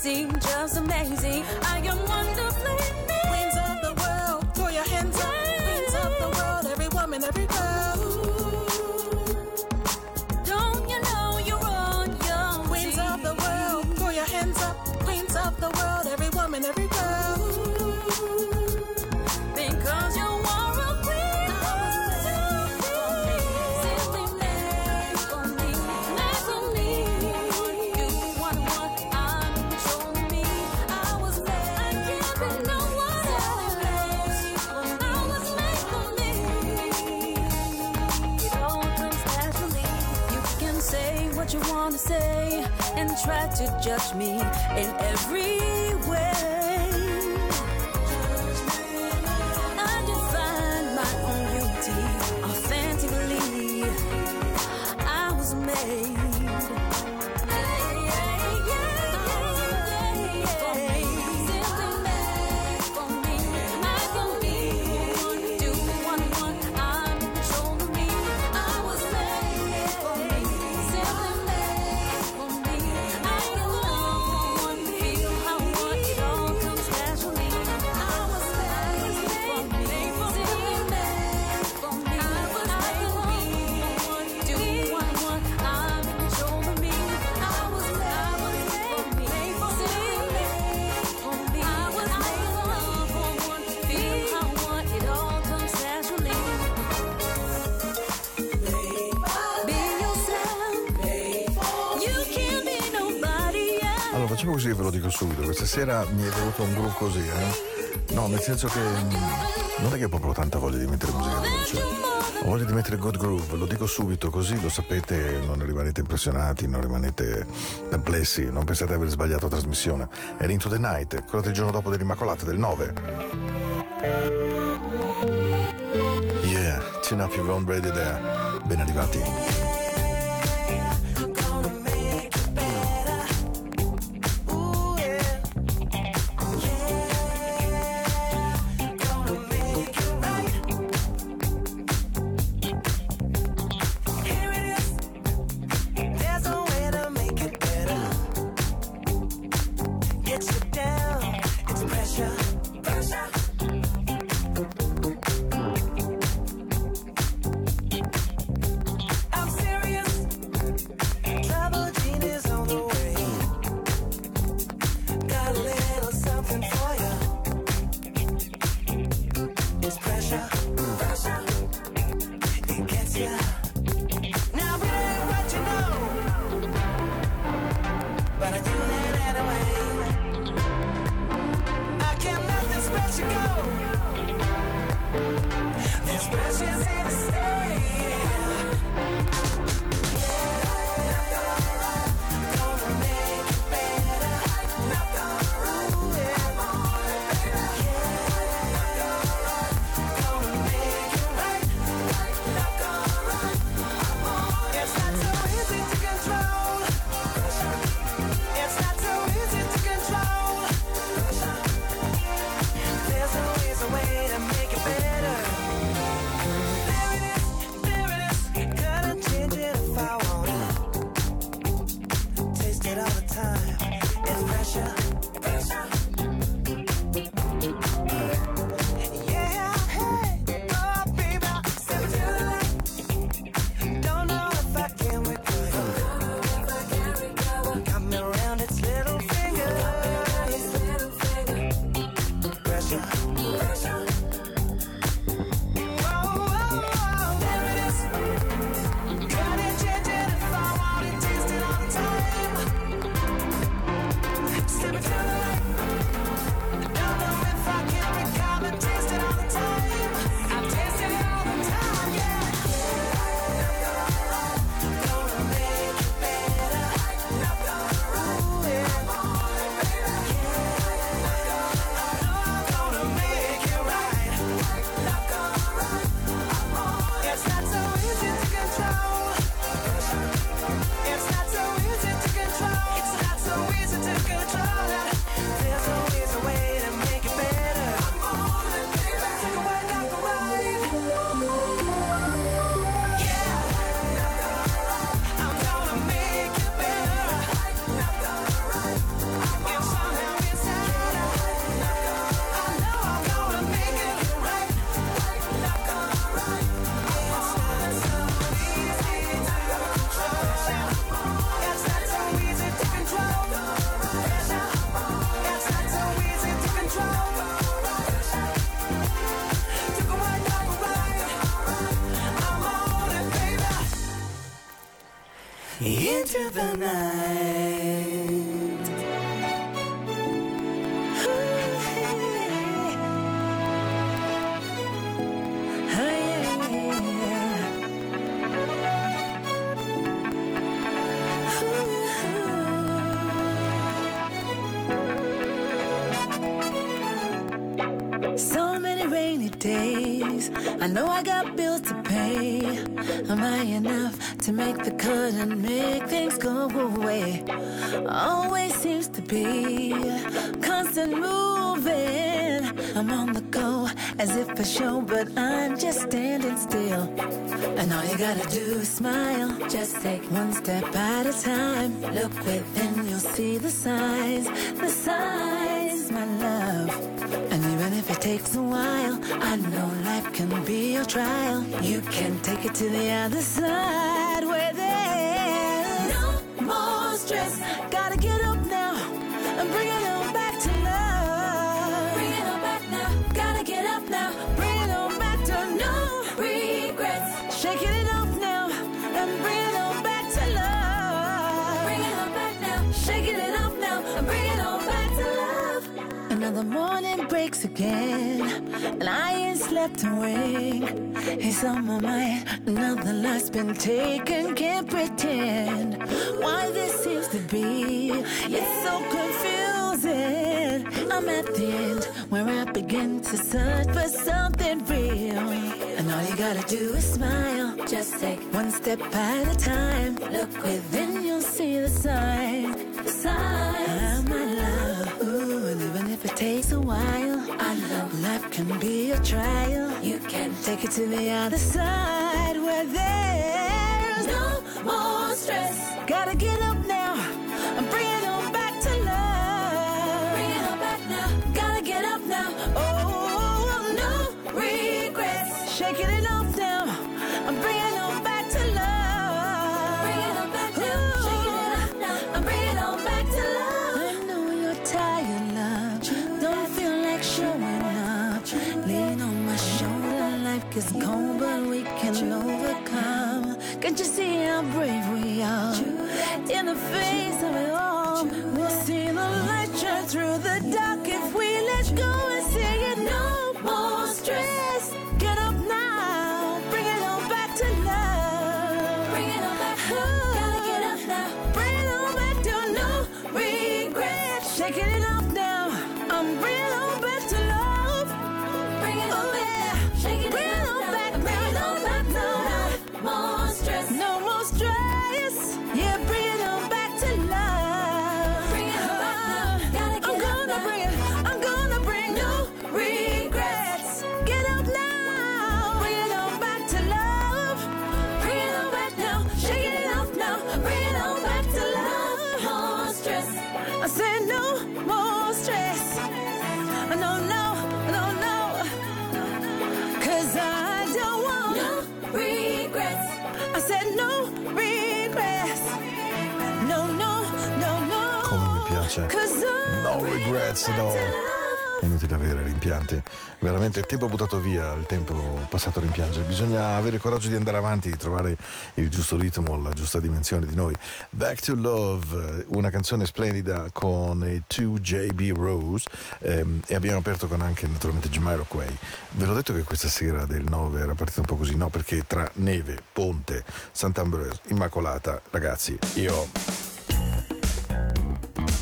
seem just amazing. just me. così ve lo dico subito, questa sera mi è venuto un groove così, eh? No, nel senso che mm, non è che ho proprio tanta voglia di mettere musica dolce. Ho voglia di mettere good Groove, lo dico subito così lo sapete, non rimanete impressionati, non rimanete perplessi, non pensate di aver sbagliato la trasmissione. È l'Into the Night, quella del giorno dopo dell'Immacolata, del 9. Yeah, tune up your own ready there. Ben arrivati. So many rainy days. I know I got bills to pay. Am I enough to make the cut and make things go away? Always seems to be constant moving. I'm on the go as if a show, but I'm just standing still. And all you gotta do is smile. Just take one step at a time. Look within, you'll see the signs, the signs, my love. And even if it takes a while, I know life can be your trial. You can take it to the other side Another morning breaks again, and I ain't slept a wink. He's on my mind, another life's been taken, can't pretend. Why this seems to be, it's so confusing. I'm at the end where I begin to search for something real. And all you gotta do is smile, just take one step at a time. Look within, you'll see the sign, the sign. my love. Takes a while, I know life can be a trial. You can take it to the other side where there's no more stress. Gotta get up now Gets cold, but we can overcome. Can't you see how brave we are? In the face of it all, we'll see the light shine through the dark I No regrets, no. Inutile avere rimpianti. Veramente il tempo buttato via, il tempo passato a rimpiangere. Bisogna avere il coraggio di andare avanti, di trovare il giusto ritmo, la giusta dimensione di noi. Back to Love, una canzone splendida con i 2JB Rose ehm, e abbiamo aperto con anche naturalmente Jamiroquai. Ve l'ho detto che questa sera del 9 era partita un po' così, no? Perché tra neve, ponte, Sant'Ambrose, Immacolata, ragazzi, io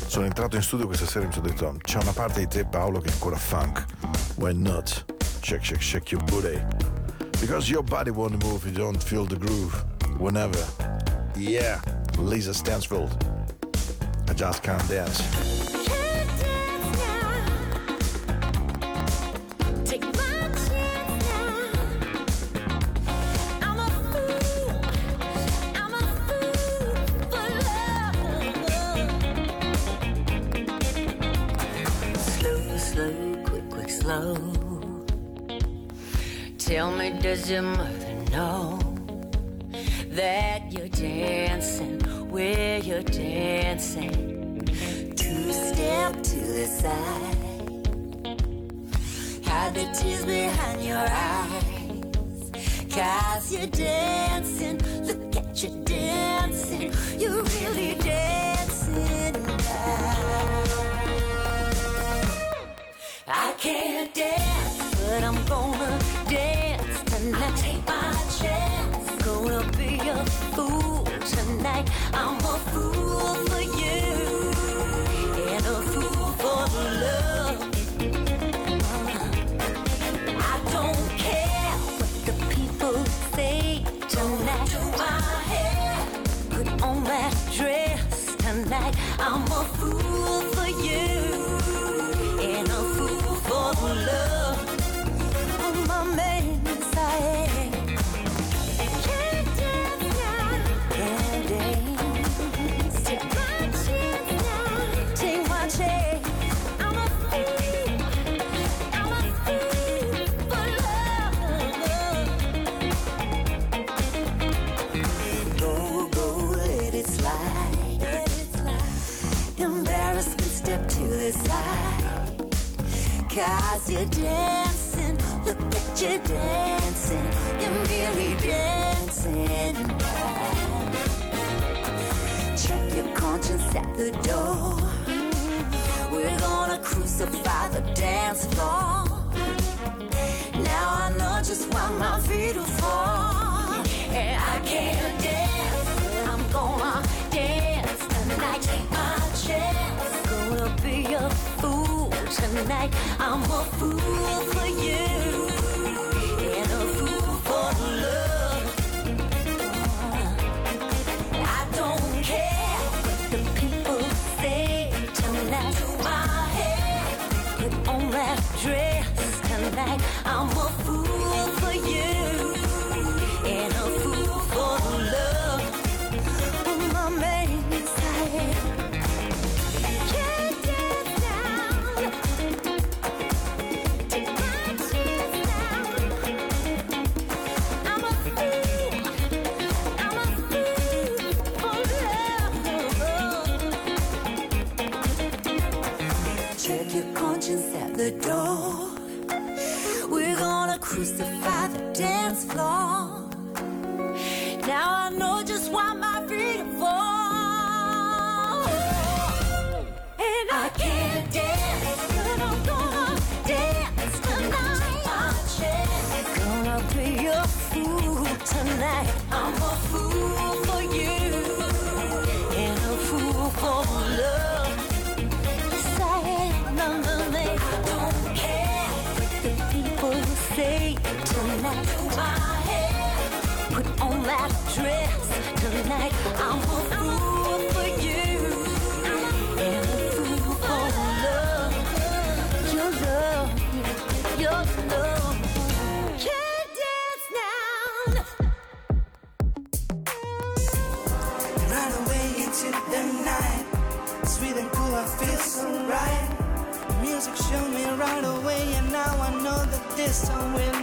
Sono entrato in studio questa sera e mi sono detto: C'è una parte di te, Paolo, che è ancora funk. Why not? Check, check, check your booty. Because your body won't move, you don't feel the groove. Whenever. Yeah, Lisa Stansfield. I just can't dance. Tell me, does your mother know that you're dancing where you're dancing? Two step to the side. Hide the tears behind your eyes. Cause you're dancing. Look at you dancing. You really dance. I can't dance, but I'm gonna dance tonight. Take my chance. Gonna be a fool tonight. I'm Cause you're dancing, look at you dancing, you're really dancing. Check your conscience at the door. We're gonna crucify the dance floor. Now I know just why my feet are fall. and I can't dance. I'm gonna dance tonight. tonight. I'm a fool for you and a fool for love. Uh, I don't care what the people say tonight. My put on that dress tonight. I'm a fool for you. somewhere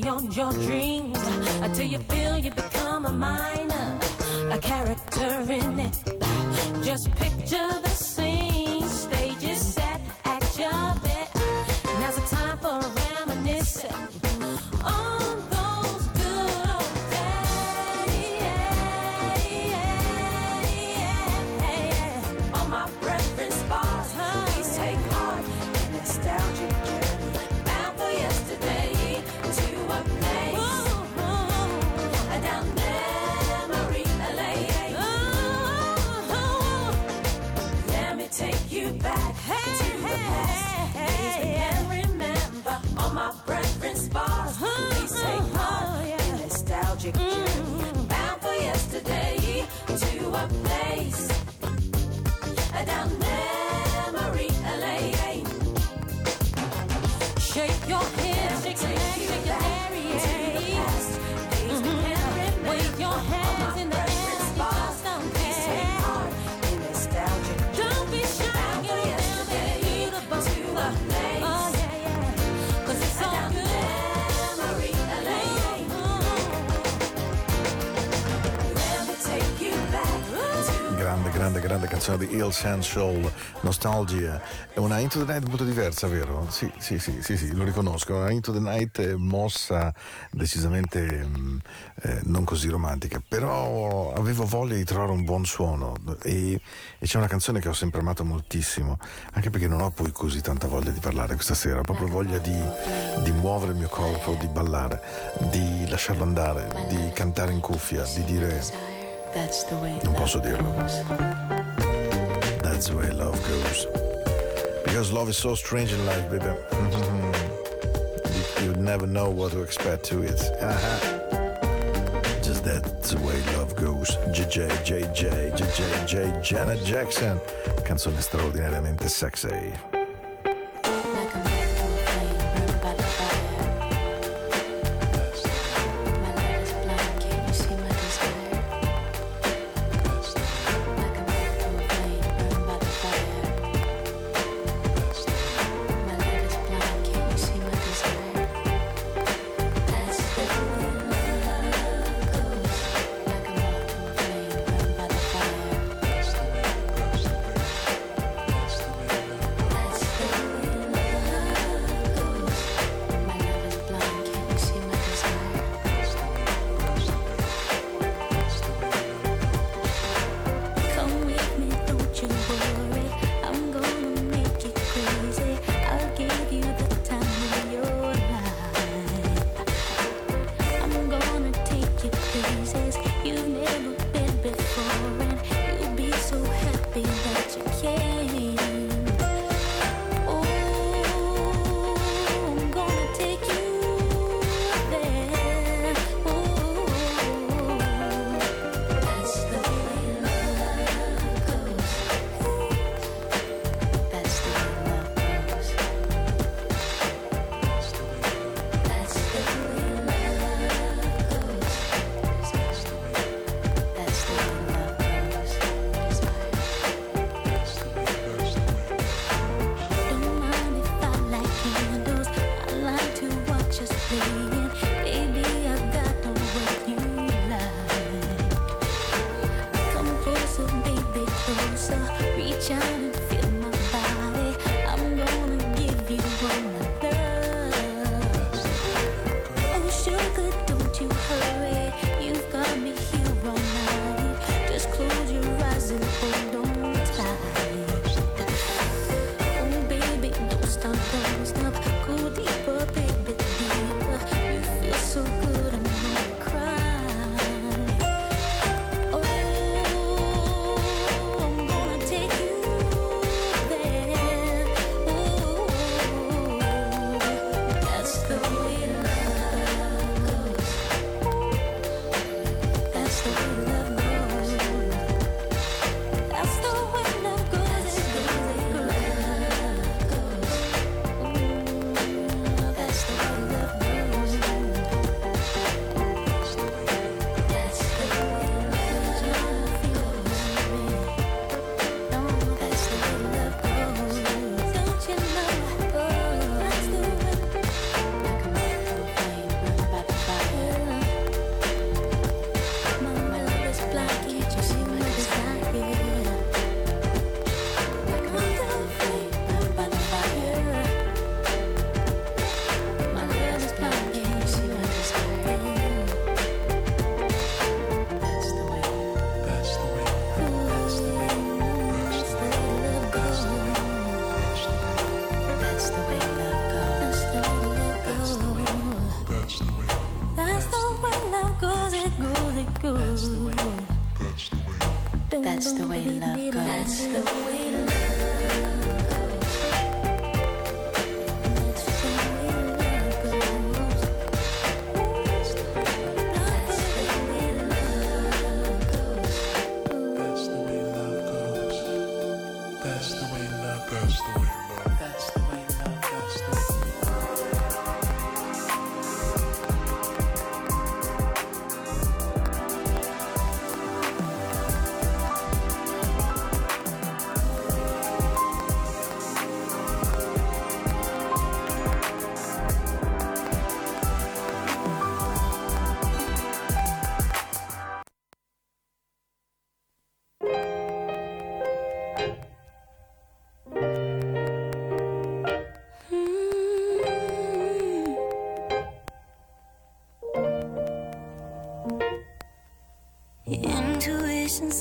beyond your dreams until you feel you become a minor, a character in it. Just picture. Mm-hmm. Bound for yesterday to a place down memory lane. Shake your head, shake your leg, shake your area. Wave your hands in the canzone di Il Sensual Nostalgia. È una Into the Night molto diversa, vero? Sì, sì, sì, sì, sì lo riconosco. Una Into the Night mossa decisamente mh, eh, non così romantica, però avevo voglia di trovare un buon suono e, e, c'è una canzone che ho sempre amato moltissimo, anche perché non ho poi così tanta voglia di parlare questa sera, ho proprio voglia di, di muovere il mio corpo, di ballare, di lasciarlo andare, di cantare in cuffia, di dire... Non posso dirlo. That's the way love goes. Because love is so strange in life, baby. you, you never know what to expect to it. Just that's the way love goes. JJ, JJ, JJ, JJ, Janet Jackson. Canzone straordinariamente sexy.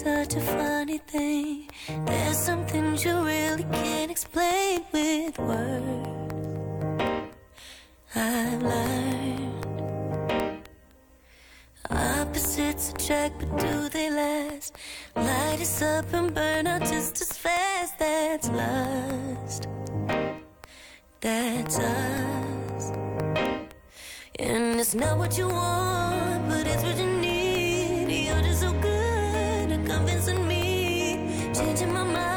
Such a funny thing. There's some things you really can't explain with words. I've learned opposites attract, but do they last? Light us up and burn out just as fast. That's lust. That's us. And it's not what you want, but it's what you at convincing me. Changing my mind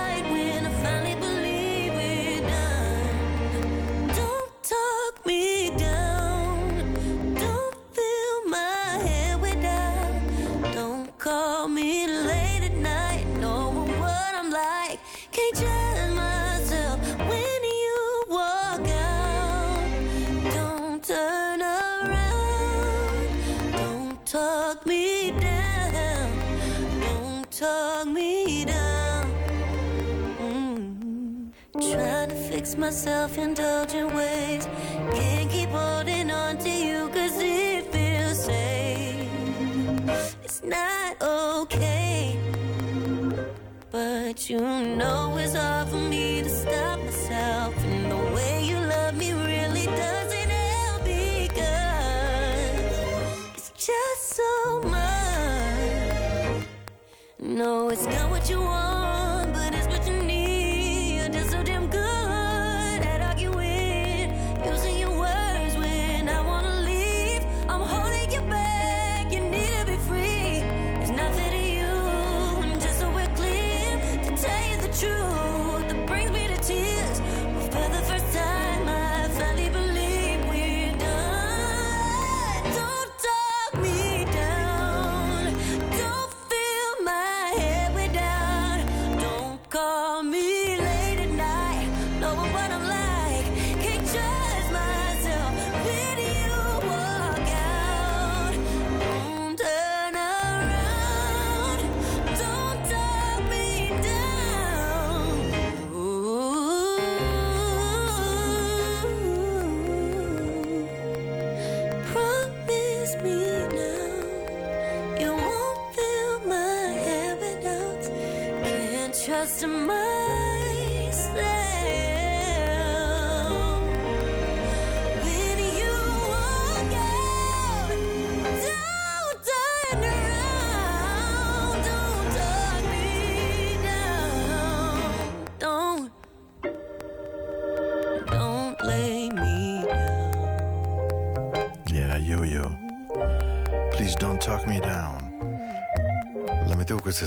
to fix myself, indulgent ways. Can't keep holding on to you cause it feels safe. It's not okay. But you know it's hard for me to stop myself. And the way you love me really doesn't help because it's just so much. No, it's not what you want,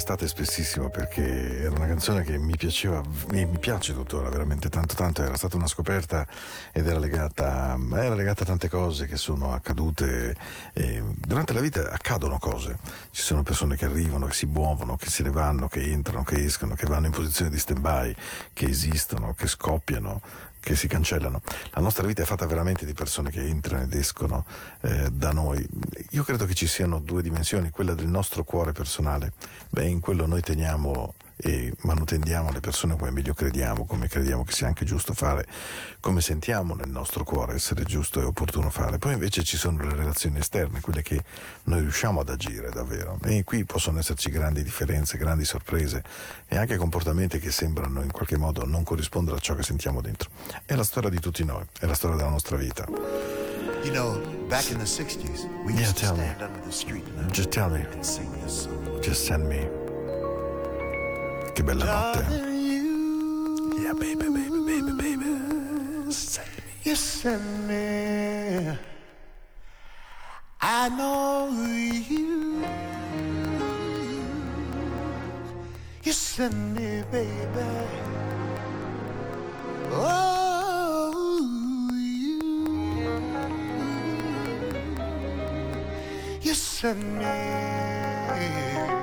quest'estate spessissimo perché era una canzone che mi piaceva, mi, mi piace tuttora veramente tanto tanto, era stata una scoperta ed era legata, era legata a tante cose che sono accadute. eh, durante la vita accadono cose, ci sono persone che arrivano, che si muovono, che se ne vanno, che entrano, che escono, che vanno in posizione di stand-by, che esistono, che scoppiano, che si cancellano. La nostra vita è fatta veramente di persone che entrano ed escono eh, da noi. Io credo che ci siano due dimensioni, quella del nostro cuore personale. Beh, in quello noi teniamo e manutendiamo le persone come meglio crediamo, come crediamo che sia anche giusto fare, come sentiamo nel nostro cuore essere giusto e opportuno fare. Poi invece ci sono le relazioni esterne, quelle che noi riusciamo ad agire davvero. E qui possono esserci grandi differenze, grandi sorprese e anche comportamenti che sembrano in qualche modo non corrispondere a ciò che sentiamo dentro. È la storia di tutti noi, è la storia della nostra vita. You know, back in the 60s, we Yeah, used to tell me. stand under the street lamp Just tell me, and sing this song. just send me. Che bella notte. Yeah, baby, baby, baby, baby. Send me. You send me. I know you. You send me, baby. Oh, you. You send me.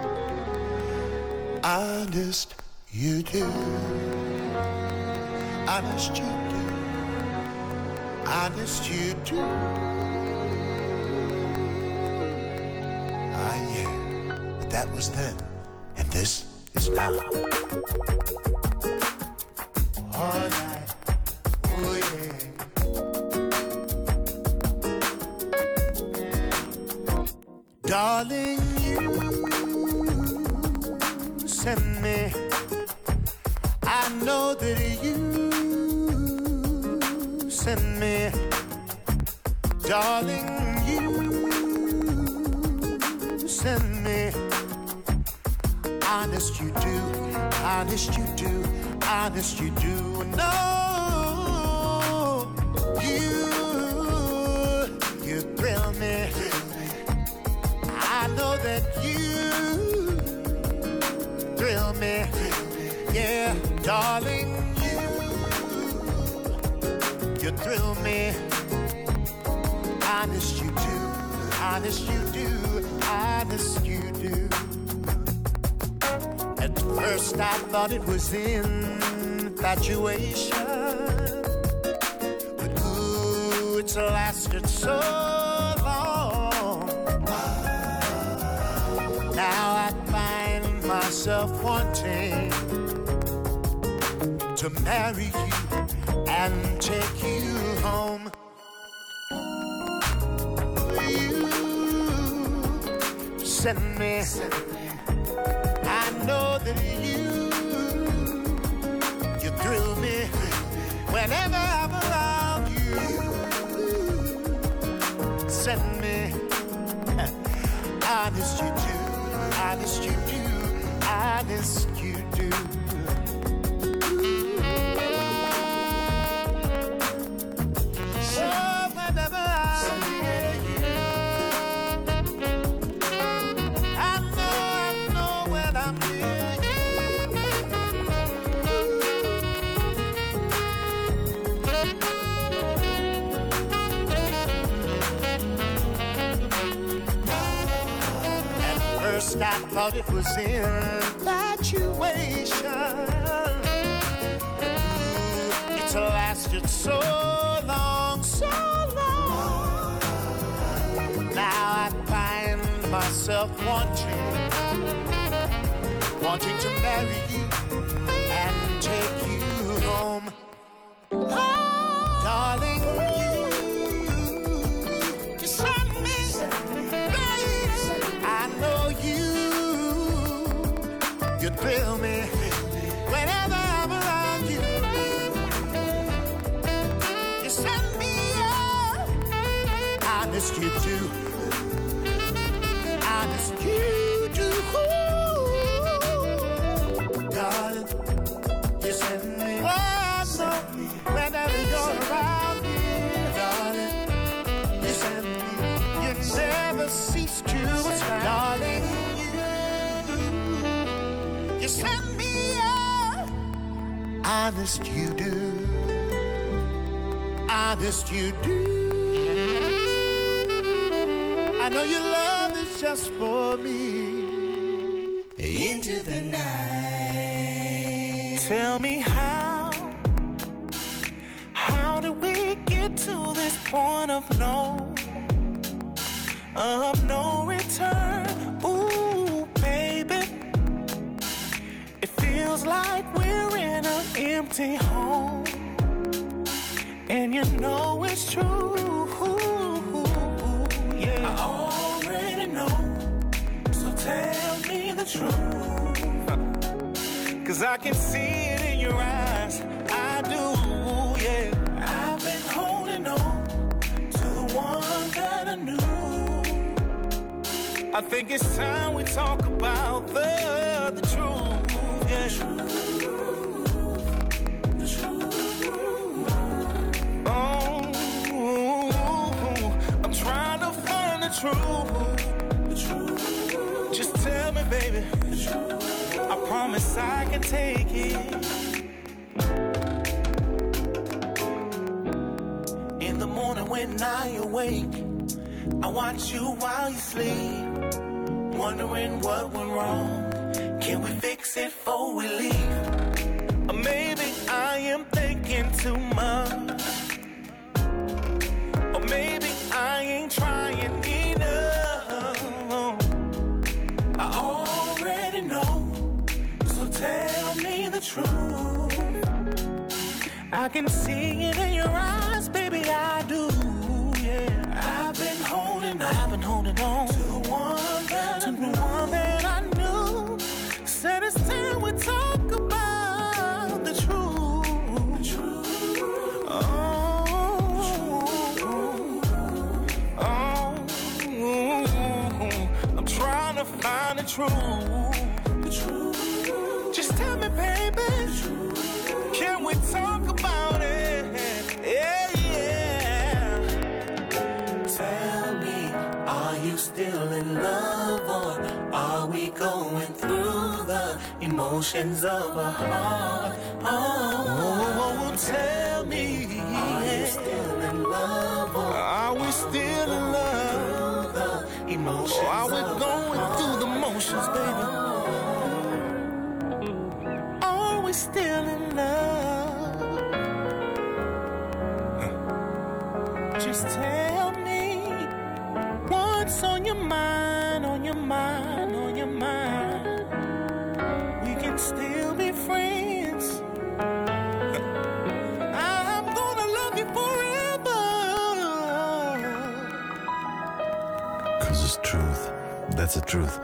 Honest, you do. Honest, you do. Honest, you do. Ah, yeah. But that was then, and this is now. Oh, yeah. Darling, send me. I know that you send me. Darling, you send me. Honest you do, honest you do, honest you do. No, you, you thrill me. I know that you me. Yeah, darling, you, you thrill me. Honest you do, honest you do, honest you do. At first I thought it was infatuation. But ooh, it's lasted so long. Now myself wanting to marry you and take you home. You send me. I know that you you thrill me whenever I'm around you. Send me honest you do, honest you do, you I thought it was infatuation. Wanting to marry you and take you home. Honest you do. Honest you do. I know your love is just for me. Into the night. Tell me how, how did we get to this point of no, of no return? Ooh, baby, it feels like we're empty home, and you know it's true. Yeah, I already know, so tell me the truth. Cause I can see it in your eyes. I do, yeah. I've been holding on to the one that I knew. I think it's time we talk about the, the truth, yeah. Promise I can take it. In the morning when I awake, I watch you while you sleep. Wondering what went wrong. Can we fix it before we leave? Or maybe I am thinking too much. Can see it in your eyes, baby, I do. Yeah. I've been holding, I've been holding on to the one that, to the one that I knew. Said it's time we talk about the truth. The truth. Oh, oh, I'm trying to find the truth. The truth. Just tell me, baby. Can we talk going through the emotions of a heart? Oh, tell me, are you still in love or are we still in love? The emotions or are we going through the motions, baby? Are we still in love? Just tell me what's on your mind, on your mind, on your mind. We can still be friends. I'm gonna love you forever. Cause it's truth. That's the truth.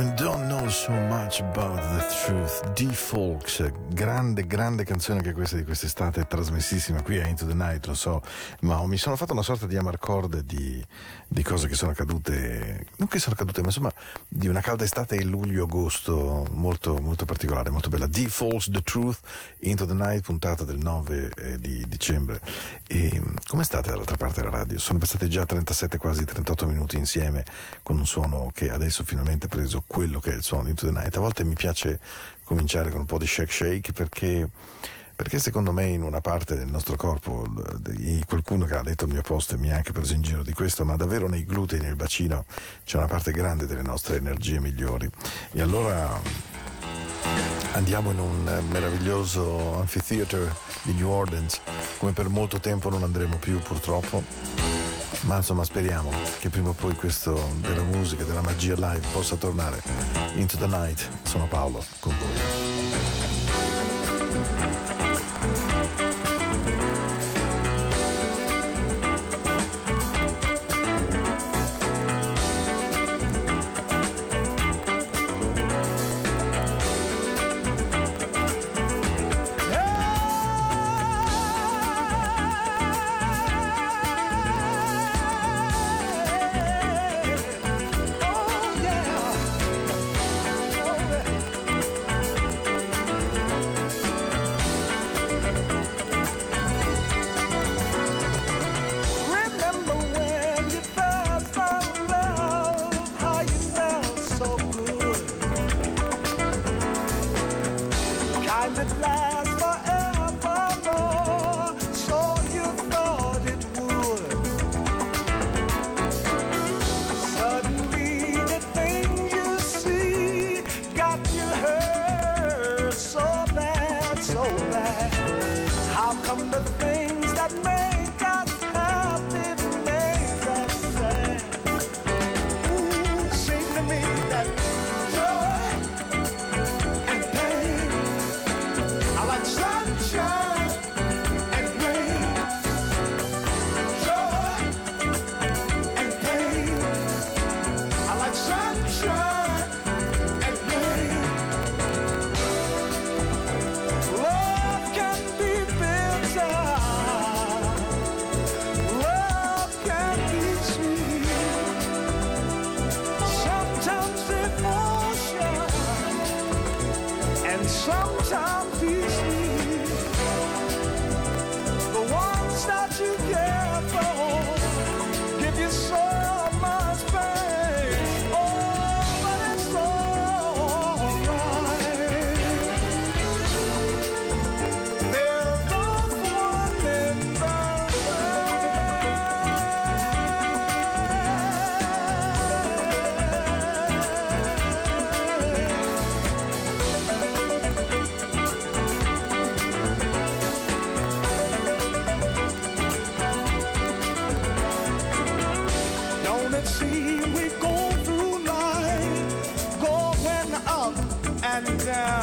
When don't know so much about the truth. D-Folks, grande, grande canzone anche questa di quest'estate, trasmessissima qui a Into the Night, lo so, ma mi sono fatto una sorta di amarcord di, di cose che sono accadute, non che sono accadute, ma insomma di una calda estate e luglio-agosto molto, molto particolare, molto bella. D-Folks, The Truth, Into the Night, puntata del 9 eh, di dicembre. E come state dall'altra parte della radio? Sono passati già 37, quasi 38 minuti insieme con un suono che adesso finalmente ha preso quello che è il suono di Into the Night. A volte mi piace cominciare con un po' di shake shake perché, perché secondo me in una parte del nostro corpo, qualcuno che ha letto il mio post e mi ha anche preso in giro di questo, ma davvero nei glutei, nel bacino, c'è una parte grande delle nostre energie migliori. E allora andiamo in un meraviglioso amphitheater di New Orleans, come per molto tempo non andremo più purtroppo. Ma insomma speriamo che prima o poi questo della musica, della magia live possa tornare. Into the night, sono Paolo con voi. Down.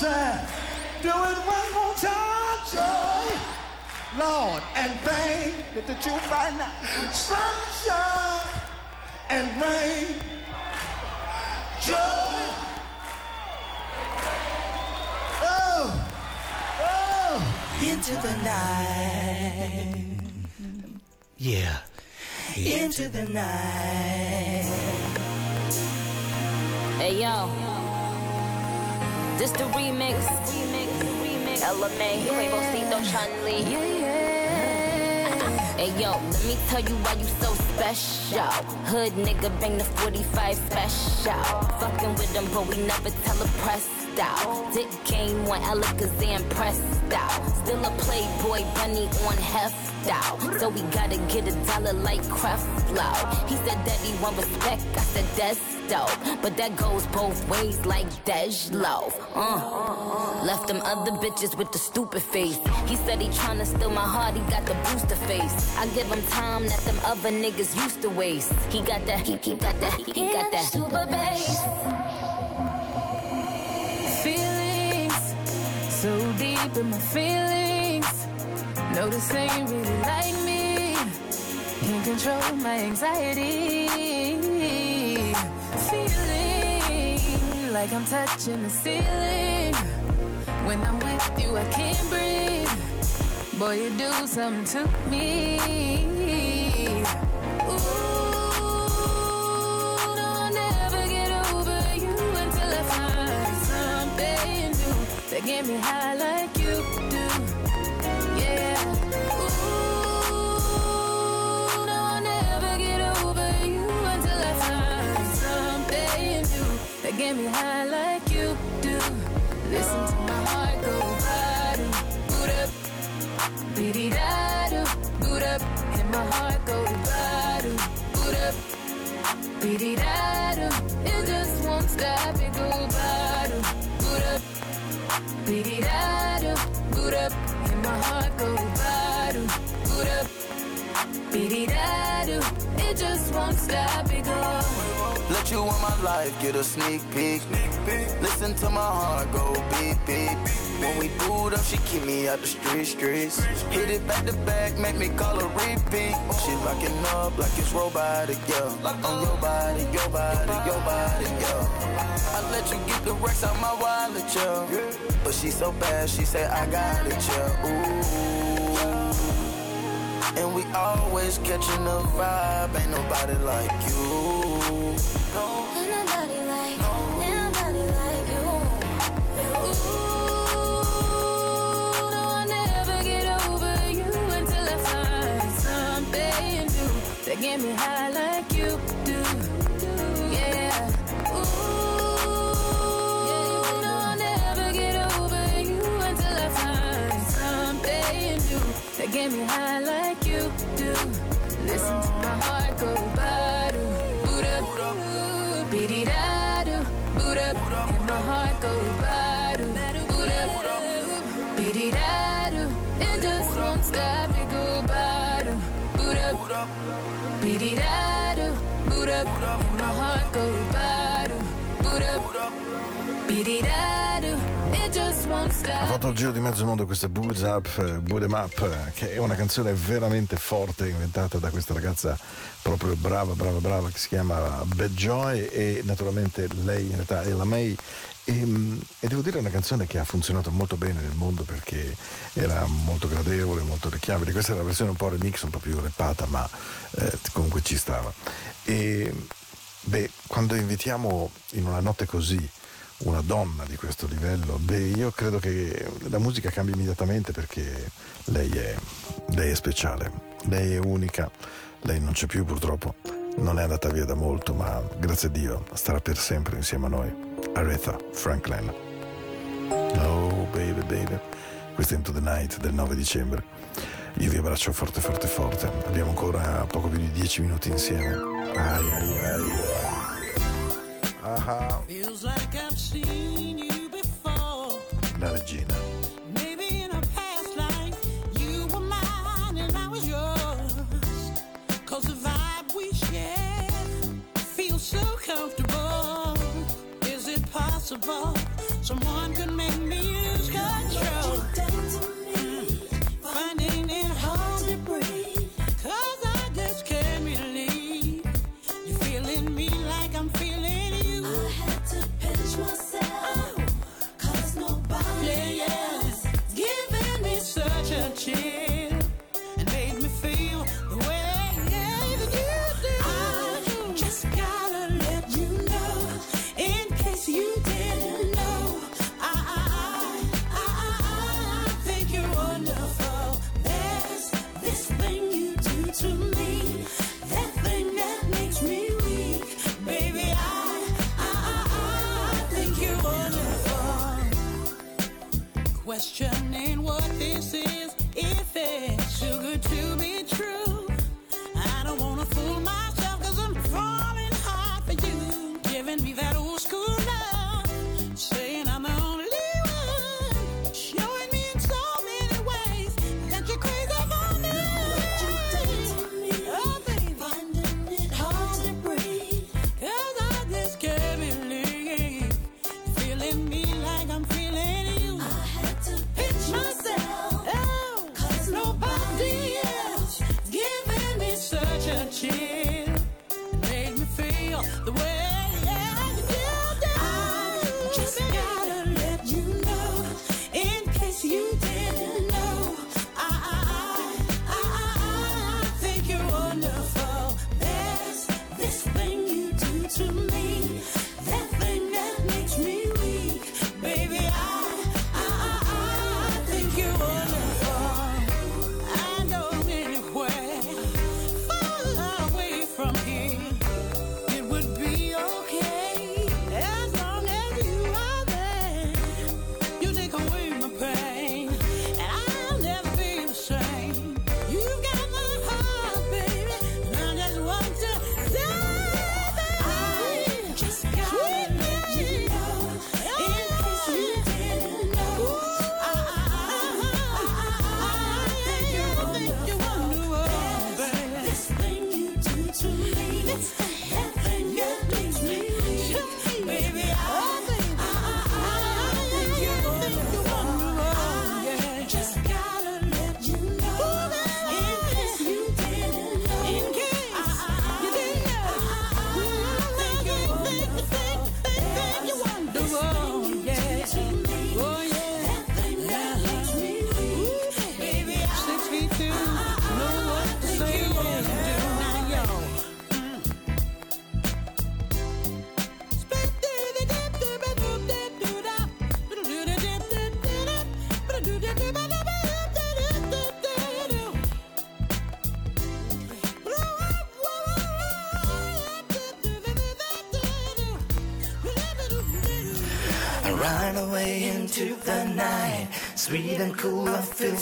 Have. Do it one more time. Joy, Lord, and pain. Let the truth right now. Sunshine and rain. Joy. Oh, oh. Into the night. Yeah. Into the night. Hey yo, this the remix. Remix, remix. LMA, Quavocito, Chun Li. Hey yo, let me tell you why you so special. Hood nigga bring the 45 special. Fucking with them, but we never tell a press out. Dick game one Alakazam pressed out. Still a playboy bunny on heft out. So we gotta get a dollar like Creflo. He said that he want respect, I said that's dope. But that goes both ways like Dej Loaf. Uh. Left them other bitches with the stupid face. He said he tryna steal my heart, he got the booster face. I give him time that them other niggas used to waste. He got that, he, he got that, he, he got that super bass. So deep in my feelings. No this ain't really like me. Can't control my anxiety. Feeling like i'm touching the ceiling. When i'm with you i can't breathe. Boy you do something to me get me high like you do. Yeah. Ooh, no, I'll never get over you until I find something new that get me high like you do. Listen to my heart go bottom, boot up, beady da do, boot up, and my heart go bottom, boot up. Beady da it just won't stop. It Beady da boot up, and my heart go bottom, boot up. Beady da it just won't stop. It go. Let you in my life get a sneak peek. Listen to my heart go beep beep. When we boot up, she keep me out the street streets. Hit it back to back, make me call her repeat. She locking up like it's robotic, yeah. On your body, your body, your body, yeah. I let you get the racks out my wallet, yeah. But she so bad, she say I got it, yeah. Ooh. And we always catching the vibe, ain't nobody like you. No. Ain't nobody like, ain't nobody like you. Ooh, no, I'll never get over you until I find something new that get me high like you get me high like you do. Listen to my heart go ba-do, boo-da, beady-da-do, boo-da, and my heart go ba-do, boo-da, beady-da-do. It just won't stop, it go ba-do, boo-da, beady-da-do, boo-da, and my heart go boo-da, beady-da-do. It just won't Ha fatto il giro di mezzo mondo questa Boots Up, eh, Boot 'em Up, eh, che è una canzone veramente forte inventata da questa ragazza proprio brava, brava, brava, che si chiama Bad Joy e naturalmente lei in realtà è la May. E, mm, e devo dire è una canzone che ha funzionato molto bene nel mondo perché era molto gradevole, molto orecchiabile. Questa era la versione un po' remix, un po' più repata, ma eh, comunque ci stava. E beh, quando invitiamo in una notte così una donna di questo livello, beh, io credo che la musica cambi immediatamente perché lei è, lei è speciale, lei è unica, lei non c'è più purtroppo, non è andata via da molto, ma grazie a Dio starà per sempre insieme a noi. Aretha Franklin. Oh baby baby, questo è Into the Night del 9 dicembre. Io vi abbraccio forte forte forte, abbiamo ancora poco più di 10 minuti insieme. Ai ai ai. Ah, Feels like I've seen you before. la regina. Maybe in a past life, you were mine and I was yours. Cause the vibe we share feels so comfortable. Is it possible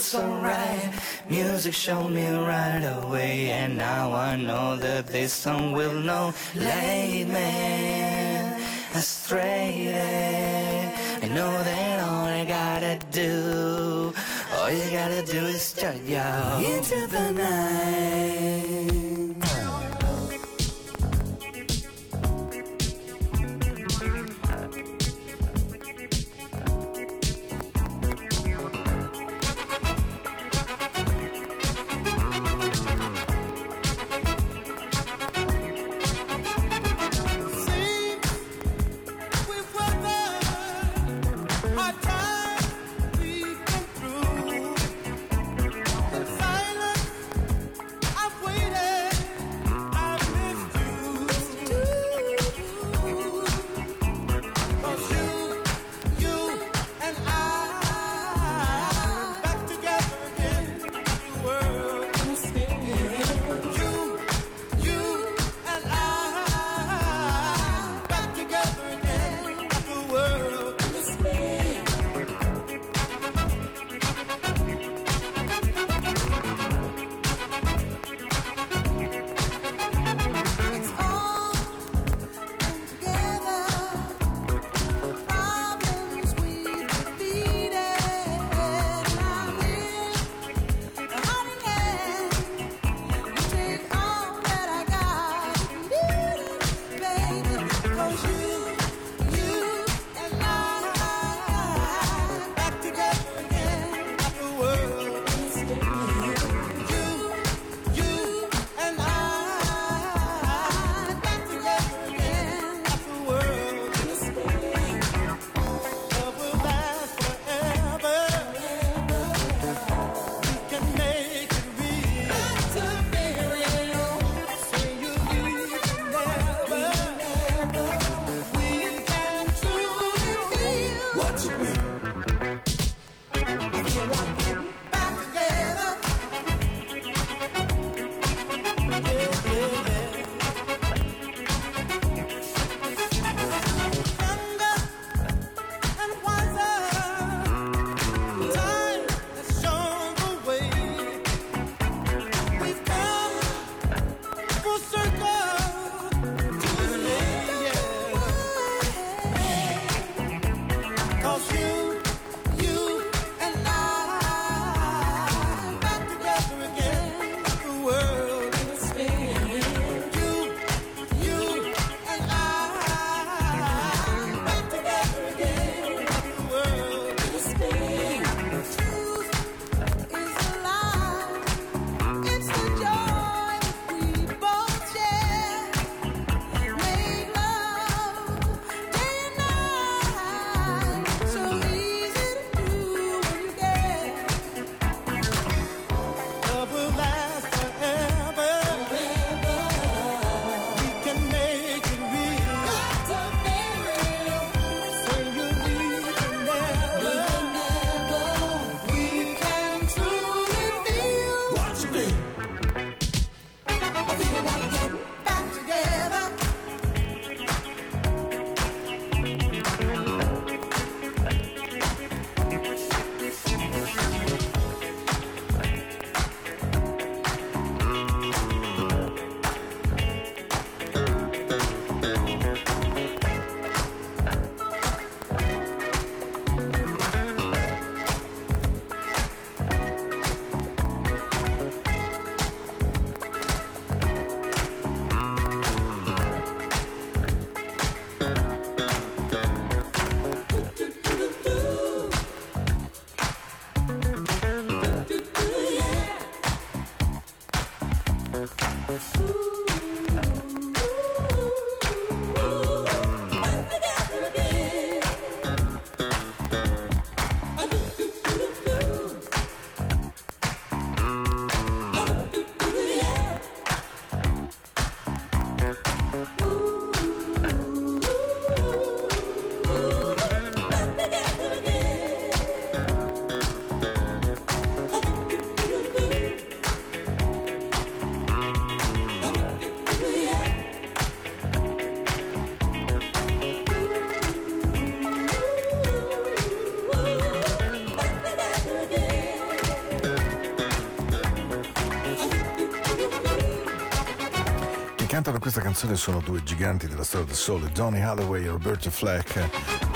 So right. Music showed me right away, and now I know that this song will know. Late man, astray. I know that all I gotta do, all you gotta do is start yo into the night. Música questa canzone sono due giganti della storia del sole, Donny Hathaway e Roberto Fleck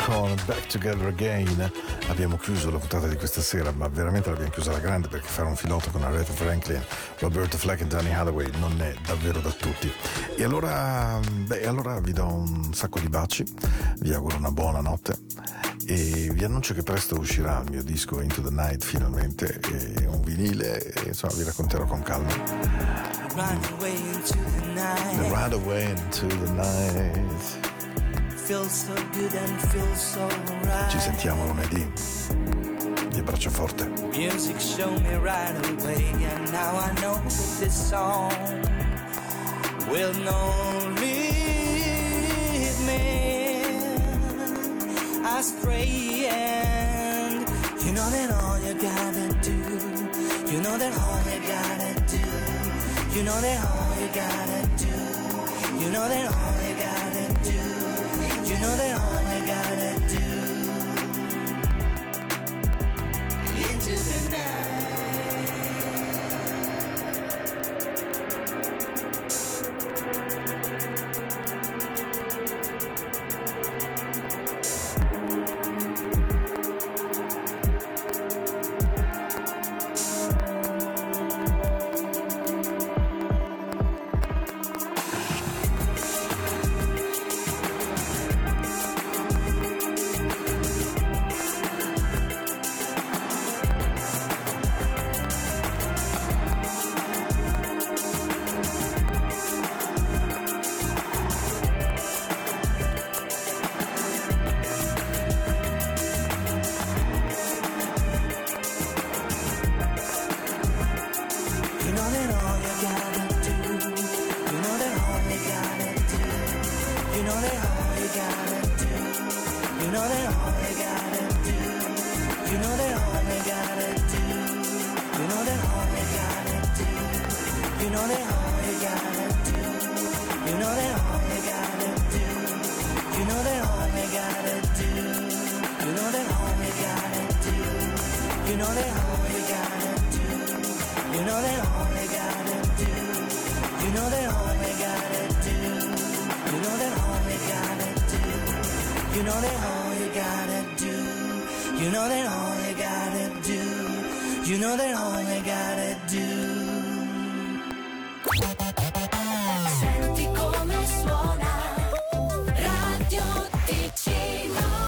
con Back Together Again. Abbiamo chiuso la puntata di questa sera, ma veramente l'abbiamo chiusa alla grande perché fare un filotto con Aretha Franklin, Roberto Fleck e Donny Hathaway non è davvero da tutti. E allora, beh, allora vi do un sacco di baci, vi auguro una buona notte e vi annuncio che presto uscirà il mio disco Into the Night finalmente, un vinile e insomma vi racconterò con calma. Night. Ride Away into the Night. Feels so good and feels so right. Ci sentiamo lunedì. Vi abbraccio forte. Music showed me right away, and now I know that this song will not lead me astray. And you know that all you gotta do, you know that all you gotta do, you know that all you gotta do, you know that all